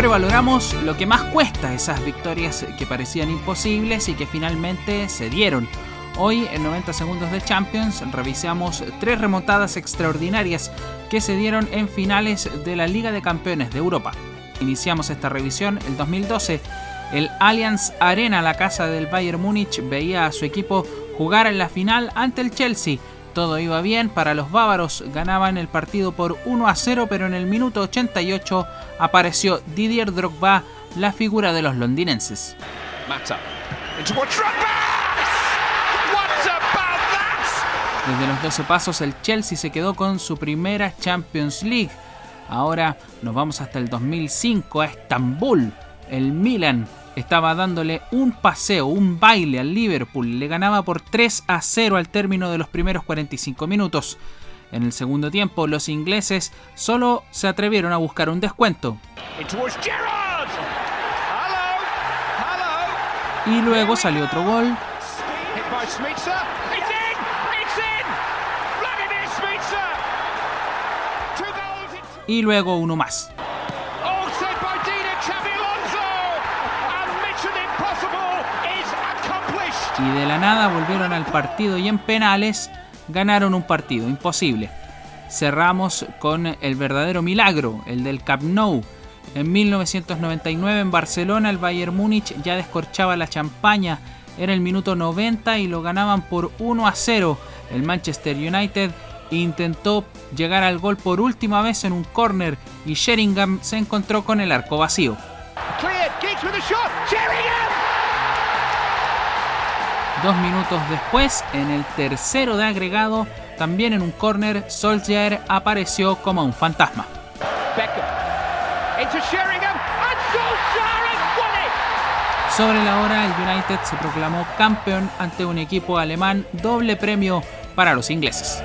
siempre lo que más cuesta, esas victorias que parecían imposibles y que finalmente se dieron. Hoy, en 90 segundos de Champions, revisamos tres remontadas extraordinarias que se dieron en finales de la Liga de Campeones de Europa. Iniciamos esta revisión el 2012. El Allianz Arena, la casa del Bayern Múnich, veía a su equipo jugar en la final ante el Chelsea todo iba bien para los bávaros, ganaban el partido por 1 a 0, pero en el minuto 88 apareció Didier Drogba, la figura de los londinenses. Desde los 12 pasos el Chelsea se quedó con su primera Champions League. Ahora nos vamos hasta el 2005 a Estambul. El Milan estaba dándole un paseo, un baile al Liverpool. Le ganaba por 3 a 0 al término de los primeros 45 minutos. En el segundo tiempo, los ingleses solo se atrevieron a buscar un descuento. Y luego salió otro gol. Y luego uno más. Y de la nada volvieron al partido y en penales ganaron un partido, imposible. Cerramos con el verdadero milagro, el del Camp Nou. En 1999 en Barcelona el Bayern Múnich ya descorchaba la champaña, era el minuto 90 y lo ganaban por 1 a 0. El Manchester United intentó llegar al gol por última vez en un corner y Sheringham se encontró con el arco vacío. Dos minutos después, en el tercero de agregado, también en un corner, Solskjaer apareció como un fantasma. Sobre la hora, el United se proclamó campeón ante un equipo alemán, doble premio para los ingleses.